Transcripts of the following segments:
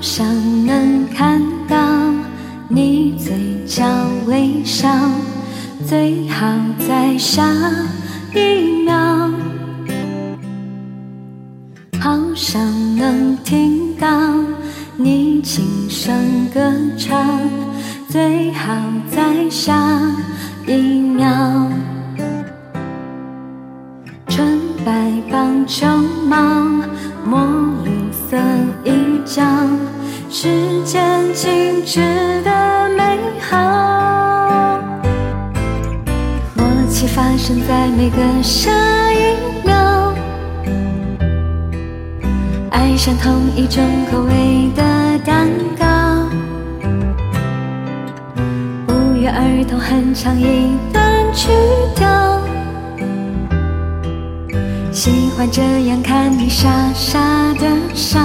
想能看到你嘴角微笑，最好在下一秒。好想能听到你轻声歌唱，最好在下一秒。纯白棒球帽，墨绿色衣角，时间静止的美好，默契发生在每个下一秒，爱上同一种口味的蛋糕，不约而同哼唱一段曲调。喜欢这样看你傻傻的笑，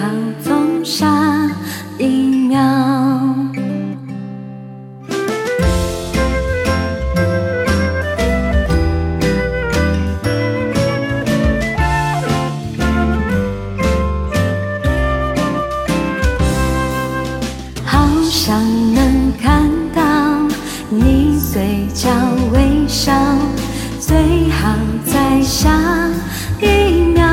好从下一秒。好想能看到你嘴角微笑，最好在下一秒。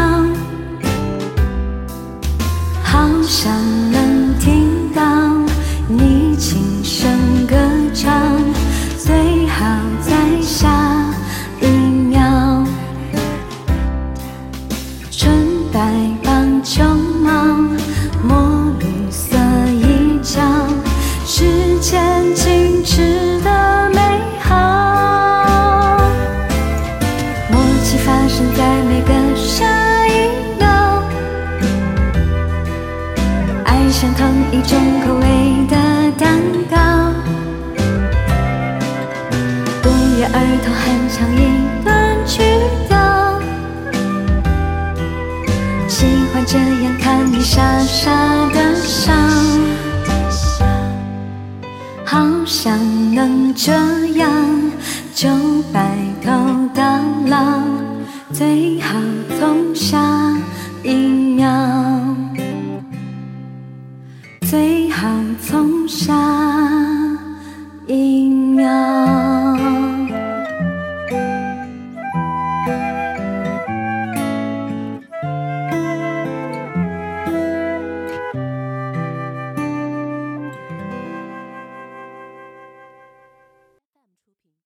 爱上同一种口味的蛋糕，不约而同哼唱一段曲调。喜欢这样看你傻傻的笑，好想能这样就白头到老，最好从下一秒，好从下。